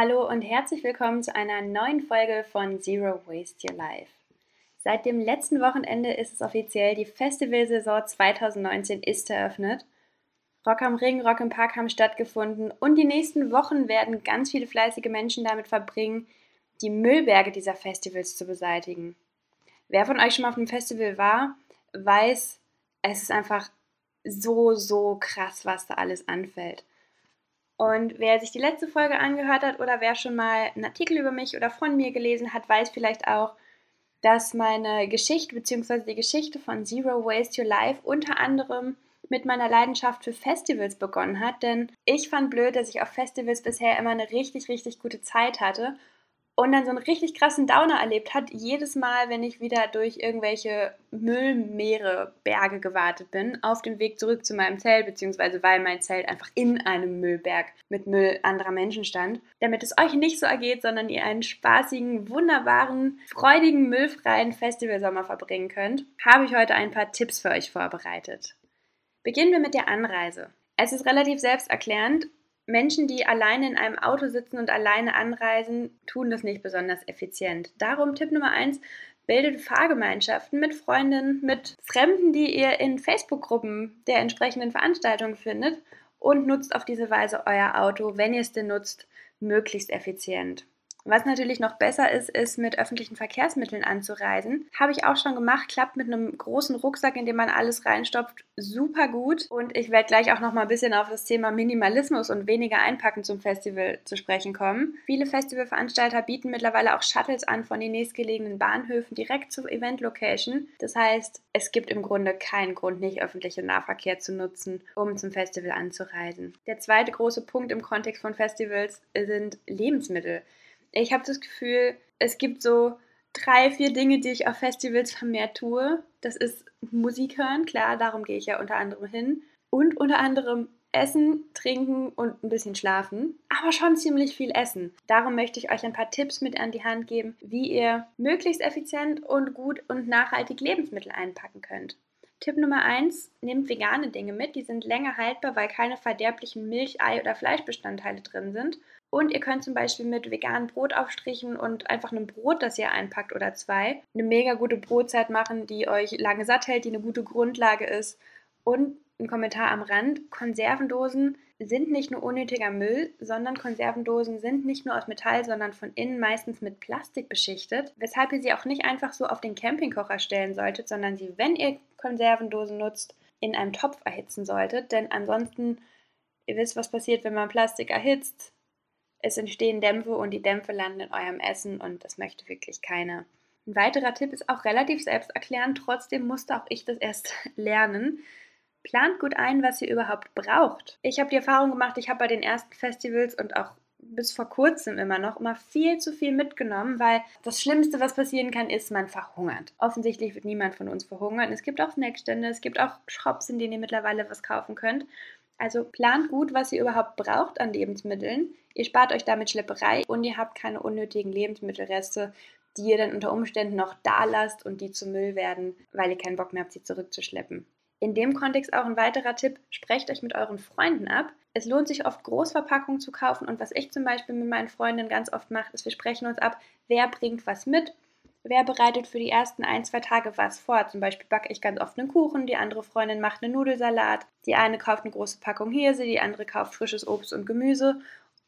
Hallo und herzlich willkommen zu einer neuen Folge von Zero Waste Your Life. Seit dem letzten Wochenende ist es offiziell, die Festivalsaison 2019 ist eröffnet. Rock am Ring, Rock im Park haben stattgefunden und die nächsten Wochen werden ganz viele fleißige Menschen damit verbringen, die Müllberge dieser Festivals zu beseitigen. Wer von euch schon mal auf einem Festival war, weiß, es ist einfach so, so krass, was da alles anfällt. Und wer sich die letzte Folge angehört hat oder wer schon mal einen Artikel über mich oder von mir gelesen hat, weiß vielleicht auch, dass meine Geschichte bzw. die Geschichte von Zero Waste Your Life unter anderem mit meiner Leidenschaft für Festivals begonnen hat. Denn ich fand blöd, dass ich auf Festivals bisher immer eine richtig, richtig gute Zeit hatte und dann so einen richtig krassen Downer erlebt hat, jedes Mal, wenn ich wieder durch irgendwelche Müllmeere, Berge gewartet bin, auf dem Weg zurück zu meinem Zelt, beziehungsweise weil mein Zelt einfach in einem Müllberg mit Müll anderer Menschen stand. Damit es euch nicht so ergeht, sondern ihr einen spaßigen, wunderbaren, freudigen, müllfreien Festivalsommer verbringen könnt, habe ich heute ein paar Tipps für euch vorbereitet. Beginnen wir mit der Anreise. Es ist relativ selbsterklärend, Menschen, die alleine in einem Auto sitzen und alleine anreisen, tun das nicht besonders effizient. Darum Tipp Nummer eins: bildet Fahrgemeinschaften mit Freundinnen, mit Fremden, die ihr in Facebook-Gruppen der entsprechenden Veranstaltungen findet und nutzt auf diese Weise euer Auto, wenn ihr es denn nutzt, möglichst effizient. Was natürlich noch besser ist, ist mit öffentlichen Verkehrsmitteln anzureisen. Habe ich auch schon gemacht, klappt mit einem großen Rucksack, in dem man alles reinstopft, super gut. Und ich werde gleich auch noch mal ein bisschen auf das Thema Minimalismus und weniger Einpacken zum Festival zu sprechen kommen. Viele Festivalveranstalter bieten mittlerweile auch Shuttles an von den nächstgelegenen Bahnhöfen direkt zur Event-Location. Das heißt, es gibt im Grunde keinen Grund, nicht öffentlichen Nahverkehr zu nutzen, um zum Festival anzureisen. Der zweite große Punkt im Kontext von Festivals sind Lebensmittel ich habe das Gefühl, es gibt so drei, vier Dinge, die ich auf Festivals vermehrt tue. Das ist Musik hören, klar, darum gehe ich ja unter anderem hin. Und unter anderem Essen, Trinken und ein bisschen schlafen, aber schon ziemlich viel Essen. Darum möchte ich euch ein paar Tipps mit an die Hand geben, wie ihr möglichst effizient und gut und nachhaltig Lebensmittel einpacken könnt. Tipp Nummer 1, nehmt vegane Dinge mit, die sind länger haltbar, weil keine verderblichen Milch-, Ei- oder Fleischbestandteile drin sind und ihr könnt zum Beispiel mit veganen Brotaufstrichen und einfach einem Brot, das ihr einpackt oder zwei, eine mega gute Brotzeit machen, die euch lange satt hält, die eine gute Grundlage ist. Und ein Kommentar am Rand, Konservendosen sind nicht nur unnötiger Müll, sondern Konservendosen sind nicht nur aus Metall, sondern von innen meistens mit Plastik beschichtet, weshalb ihr sie auch nicht einfach so auf den Campingkocher stellen solltet, sondern sie, wenn ihr Konservendosen nutzt, in einem Topf erhitzen solltet, denn ansonsten, ihr wisst, was passiert, wenn man Plastik erhitzt, es entstehen Dämpfe und die Dämpfe landen in eurem Essen und das möchte wirklich keiner. Ein weiterer Tipp ist auch relativ selbsterklärend, trotzdem musste auch ich das erst lernen. Plant gut ein, was ihr überhaupt braucht. Ich habe die Erfahrung gemacht, ich habe bei den ersten Festivals und auch bis vor kurzem immer noch immer viel zu viel mitgenommen, weil das Schlimmste, was passieren kann, ist, man verhungert. Offensichtlich wird niemand von uns verhungern. Es gibt auch Snackstände, es gibt auch Shops, in denen ihr mittlerweile was kaufen könnt. Also plant gut, was ihr überhaupt braucht an Lebensmitteln. Ihr spart euch damit Schlepperei und ihr habt keine unnötigen Lebensmittelreste, die ihr dann unter Umständen noch da lasst und die zu Müll werden, weil ihr keinen Bock mehr habt, sie zurückzuschleppen. In dem Kontext auch ein weiterer Tipp, sprecht euch mit euren Freunden ab. Es lohnt sich oft Großverpackungen zu kaufen und was ich zum Beispiel mit meinen Freundinnen ganz oft mache, ist, wir sprechen uns ab, wer bringt was mit Wer bereitet für die ersten ein, zwei Tage was vor? Zum Beispiel backe ich ganz oft einen Kuchen, die andere Freundin macht einen Nudelsalat, die eine kauft eine große Packung Hirse, die andere kauft frisches Obst und Gemüse.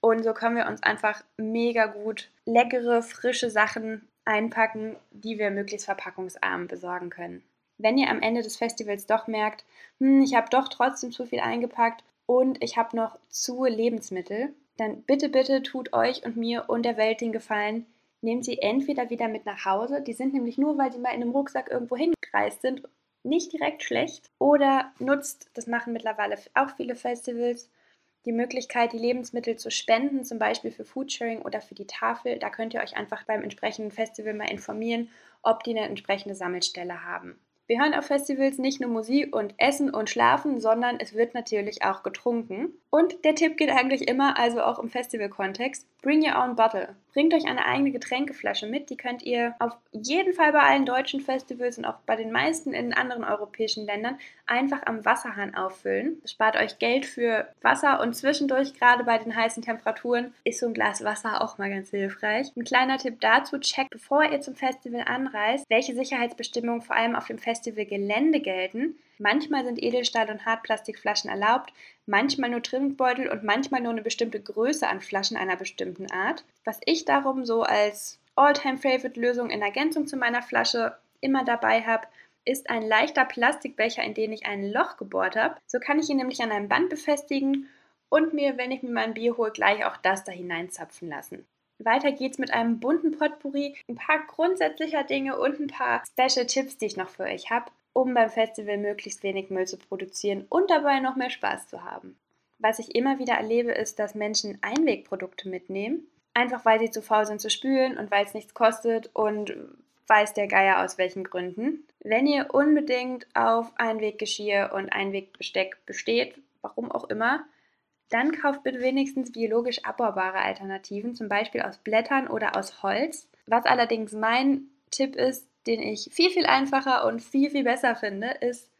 Und so können wir uns einfach mega gut leckere, frische Sachen einpacken, die wir möglichst verpackungsarm besorgen können. Wenn ihr am Ende des Festivals doch merkt, hm, ich habe doch trotzdem zu viel eingepackt und ich habe noch zu Lebensmittel, dann bitte, bitte tut euch und mir und der Welt den Gefallen, nehmt sie entweder wieder mit nach Hause, die sind nämlich nur, weil sie mal in einem Rucksack irgendwo hingereist sind, nicht direkt schlecht, oder nutzt, das machen mittlerweile auch viele Festivals, die Möglichkeit, die Lebensmittel zu spenden, zum Beispiel für Foodsharing oder für die Tafel. Da könnt ihr euch einfach beim entsprechenden Festival mal informieren, ob die eine entsprechende Sammelstelle haben. Wir hören auf Festivals nicht nur Musik und Essen und Schlafen, sondern es wird natürlich auch getrunken. Und der Tipp geht eigentlich immer, also auch im Festival-Kontext, bring your own bottle. Bringt euch eine eigene Getränkeflasche mit, die könnt ihr auf jeden Fall bei allen deutschen Festivals und auch bei den meisten in anderen europäischen Ländern einfach am Wasserhahn auffüllen. Das spart euch Geld für Wasser und zwischendurch, gerade bei den heißen Temperaturen, ist so ein Glas Wasser auch mal ganz hilfreich. Ein kleiner Tipp dazu, checkt, bevor ihr zum Festival anreist, welche Sicherheitsbestimmungen vor allem auf dem Festivalgelände gelten. Manchmal sind Edelstahl- und Hartplastikflaschen erlaubt, manchmal nur Trinkbeutel und manchmal nur eine bestimmte Größe an Flaschen einer bestimmten Art. Was ich darum so als All-Time-Favorite-Lösung in Ergänzung zu meiner Flasche immer dabei habe, ist ein leichter Plastikbecher, in den ich ein Loch gebohrt habe. So kann ich ihn nämlich an einem Band befestigen und mir, wenn ich mir mein Bier hole, gleich auch das da hineinzapfen lassen. Weiter geht's mit einem bunten Potpourri, ein paar grundsätzlicher Dinge und ein paar Special Tipps, die ich noch für euch habe, um beim Festival möglichst wenig Müll zu produzieren und dabei noch mehr Spaß zu haben. Was ich immer wieder erlebe, ist, dass Menschen Einwegprodukte mitnehmen, einfach weil sie zu faul sind zu spülen und weil es nichts kostet und weiß der Geier aus welchen Gründen. Wenn ihr unbedingt auf Einweggeschirr und Einwegbesteck besteht, warum auch immer, dann kauft bitte wenigstens biologisch abbaubare Alternativen, zum Beispiel aus Blättern oder aus Holz. Was allerdings mein Tipp ist, den ich viel, viel einfacher und viel, viel besser finde, ist,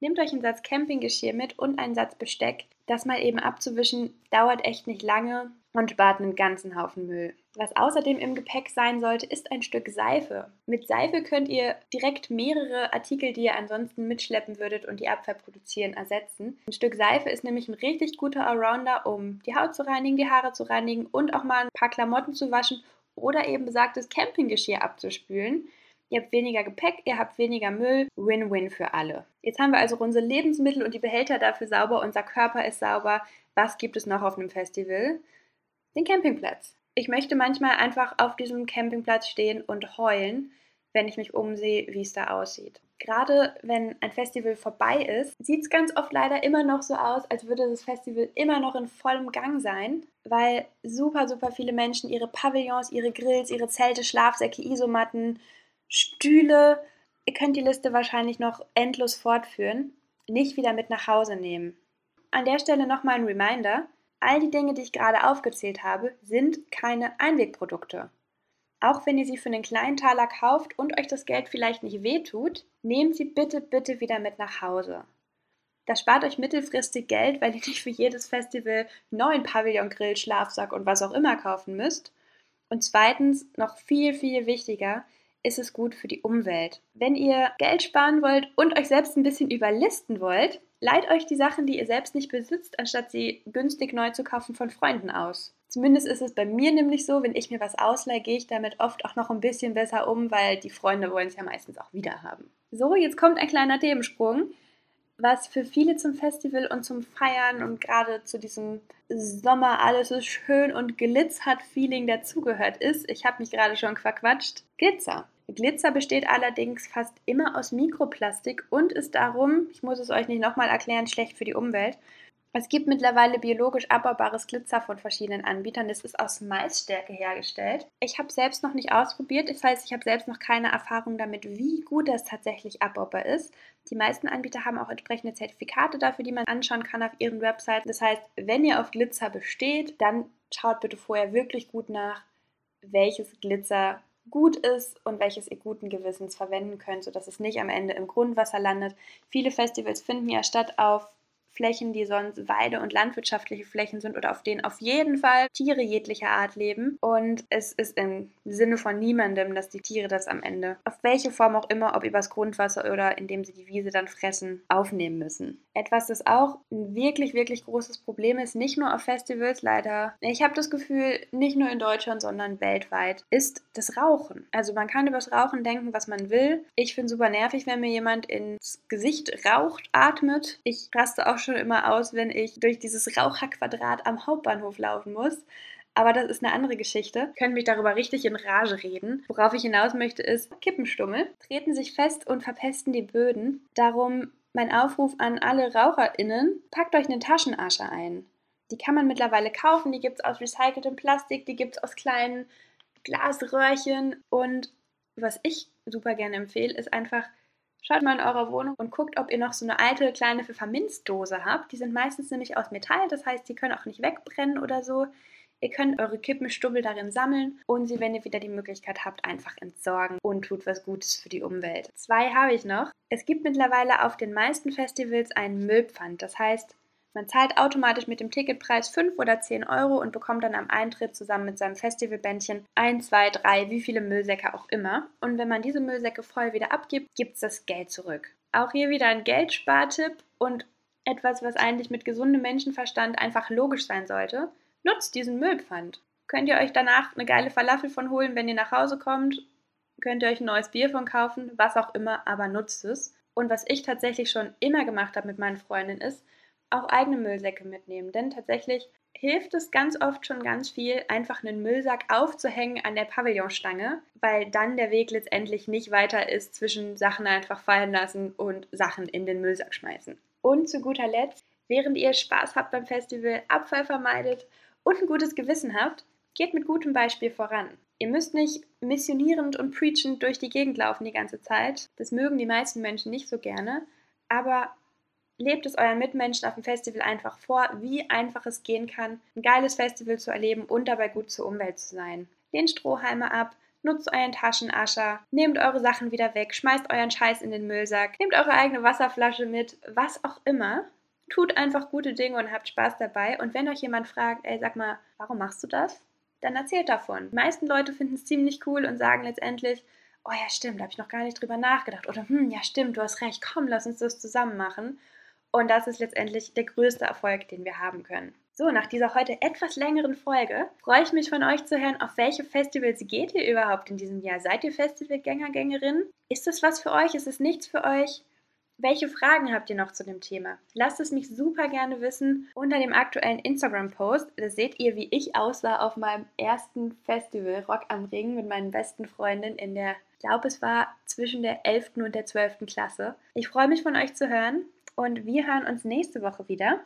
nehmt euch einen Satz Campinggeschirr mit und einen Satz Besteck. Das mal eben abzuwischen, dauert echt nicht lange und spart einen ganzen Haufen Müll. Was außerdem im Gepäck sein sollte, ist ein Stück Seife. Mit Seife könnt ihr direkt mehrere Artikel, die ihr ansonsten mitschleppen würdet und die Abfall produzieren, ersetzen. Ein Stück Seife ist nämlich ein richtig guter Allrounder, um die Haut zu reinigen, die Haare zu reinigen und auch mal ein paar Klamotten zu waschen oder eben besagtes Campinggeschirr abzuspülen. Ihr habt weniger Gepäck, ihr habt weniger Müll. Win-win für alle. Jetzt haben wir also unsere Lebensmittel und die Behälter dafür sauber, unser Körper ist sauber. Was gibt es noch auf einem Festival? Den Campingplatz. Ich möchte manchmal einfach auf diesem Campingplatz stehen und heulen, wenn ich mich umsehe, wie es da aussieht. Gerade wenn ein Festival vorbei ist, sieht es ganz oft leider immer noch so aus, als würde das Festival immer noch in vollem Gang sein, weil super, super viele Menschen ihre Pavillons, ihre Grills, ihre Zelte, Schlafsäcke, Isomatten, Stühle, ihr könnt die Liste wahrscheinlich noch endlos fortführen, nicht wieder mit nach Hause nehmen. An der Stelle nochmal ein Reminder, All die Dinge, die ich gerade aufgezählt habe, sind keine Einwegprodukte. Auch wenn ihr sie für einen kleinen Taler kauft und euch das Geld vielleicht nicht wehtut, nehmt sie bitte, bitte wieder mit nach Hause. Das spart euch mittelfristig Geld, weil ihr nicht für jedes Festival neuen Pavillon, Grill, Schlafsack und was auch immer kaufen müsst. Und zweitens, noch viel, viel wichtiger, ist es gut für die Umwelt. Wenn ihr Geld sparen wollt und euch selbst ein bisschen überlisten wollt, leiht euch die Sachen, die ihr selbst nicht besitzt, anstatt sie günstig neu zu kaufen von Freunden aus. Zumindest ist es bei mir nämlich so, wenn ich mir was ausleihe, gehe ich damit oft auch noch ein bisschen besser um, weil die Freunde wollen es ja meistens auch wieder haben. So, jetzt kommt ein kleiner Themensprung. Was für viele zum Festival und zum Feiern und gerade zu diesem Sommer alles ist schön und glitzert Feeling dazugehört ist, ich habe mich gerade schon verquatscht, Glitzer. Glitzer besteht allerdings fast immer aus Mikroplastik und ist darum, ich muss es euch nicht nochmal erklären, schlecht für die Umwelt. Es gibt mittlerweile biologisch abbaubares Glitzer von verschiedenen Anbietern. Das ist aus Maisstärke hergestellt. Ich habe selbst noch nicht ausprobiert. Das heißt, ich habe selbst noch keine Erfahrung damit, wie gut das tatsächlich abbaubar ist. Die meisten Anbieter haben auch entsprechende Zertifikate dafür, die man anschauen kann auf ihren Webseiten. Das heißt, wenn ihr auf Glitzer besteht, dann schaut bitte vorher wirklich gut nach, welches Glitzer gut ist und welches ihr guten Gewissens verwenden könnt, sodass es nicht am Ende im Grundwasser landet. Viele Festivals finden ja statt auf Flächen, die sonst Weide- und landwirtschaftliche Flächen sind oder auf denen auf jeden Fall Tiere jeglicher Art leben. Und es ist im Sinne von niemandem, dass die Tiere das am Ende, auf welche Form auch immer, ob übers Grundwasser oder indem sie die Wiese dann fressen, aufnehmen müssen. Etwas, das auch ein wirklich, wirklich großes Problem ist, nicht nur auf Festivals leider. Ich habe das Gefühl, nicht nur in Deutschland, sondern weltweit, ist das Rauchen. Also man kann über das Rauchen denken, was man will. Ich finde super nervig, wenn mir jemand ins Gesicht raucht, atmet. Ich raste auch schon immer aus, wenn ich durch dieses Raucherquadrat am Hauptbahnhof laufen muss. Aber das ist eine andere Geschichte. Können mich darüber richtig in Rage reden. Worauf ich hinaus möchte, ist, Kippenstummel treten sich fest und verpesten die Böden. Darum mein Aufruf an alle RaucherInnen, packt euch eine Taschenasche ein. Die kann man mittlerweile kaufen, die gibt es aus recyceltem Plastik, die gibt es aus kleinen Glasröhrchen. Und was ich super gerne empfehle, ist einfach Schaut mal in eurer Wohnung und guckt, ob ihr noch so eine alte kleine Pfefferminzdose habt. Die sind meistens nämlich aus Metall, das heißt, die können auch nicht wegbrennen oder so. Ihr könnt eure Kippenstubbel darin sammeln und sie, wenn ihr wieder die Möglichkeit habt, einfach entsorgen und tut was Gutes für die Umwelt. Zwei habe ich noch. Es gibt mittlerweile auf den meisten Festivals einen Müllpfand. Das heißt, man zahlt automatisch mit dem Ticketpreis 5 oder 10 Euro und bekommt dann am Eintritt zusammen mit seinem Festivalbändchen 1, 2, 3, wie viele Müllsäcke auch immer. Und wenn man diese Müllsäcke voll wieder abgibt, gibt es das Geld zurück. Auch hier wieder ein Geldspartipp und etwas, was eigentlich mit gesundem Menschenverstand einfach logisch sein sollte. Nutzt diesen Müllpfand. Könnt ihr euch danach eine geile Falafel von holen, wenn ihr nach Hause kommt? Könnt ihr euch ein neues Bier von kaufen? Was auch immer, aber nutzt es. Und was ich tatsächlich schon immer gemacht habe mit meinen Freundinnen ist, auch eigene Müllsäcke mitnehmen. Denn tatsächlich hilft es ganz oft schon ganz viel, einfach einen Müllsack aufzuhängen an der Pavillonstange, weil dann der Weg letztendlich nicht weiter ist zwischen Sachen einfach fallen lassen und Sachen in den Müllsack schmeißen. Und zu guter Letzt, während ihr Spaß habt beim Festival, Abfall vermeidet und ein gutes Gewissen habt, geht mit gutem Beispiel voran. Ihr müsst nicht missionierend und preachend durch die Gegend laufen die ganze Zeit. Das mögen die meisten Menschen nicht so gerne. Aber lebt es euren Mitmenschen auf dem Festival einfach vor, wie einfach es gehen kann, ein geiles Festival zu erleben und dabei gut zur Umwelt zu sein. Lehnt Strohhalme ab, nutzt euren Taschenascher, nehmt eure Sachen wieder weg, schmeißt euren Scheiß in den Müllsack, nehmt eure eigene Wasserflasche mit, was auch immer. Tut einfach gute Dinge und habt Spaß dabei. Und wenn euch jemand fragt, ey, sag mal, warum machst du das? Dann erzählt davon. Die meisten Leute finden es ziemlich cool und sagen letztendlich, oh ja, stimmt, da habe ich noch gar nicht drüber nachgedacht. Oder, hm, ja, stimmt, du hast recht, komm, lass uns das zusammen machen. Und das ist letztendlich der größte Erfolg, den wir haben können. So, nach dieser heute etwas längeren Folge freue ich mich von euch zu hören, auf welche Festivals geht ihr überhaupt in diesem Jahr? Seid ihr Festivalgänger, Gängerin? Ist das was für euch? Ist es nichts für euch? Welche Fragen habt ihr noch zu dem Thema? Lasst es mich super gerne wissen unter dem aktuellen Instagram-Post. Da seht ihr, wie ich aussah auf meinem ersten Festival Rock am Ring mit meinen besten Freundinnen in der, ich glaube, es war zwischen der 11. und der 12. Klasse. Ich freue mich von euch zu hören und wir hören uns nächste Woche wieder.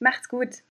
Macht's gut!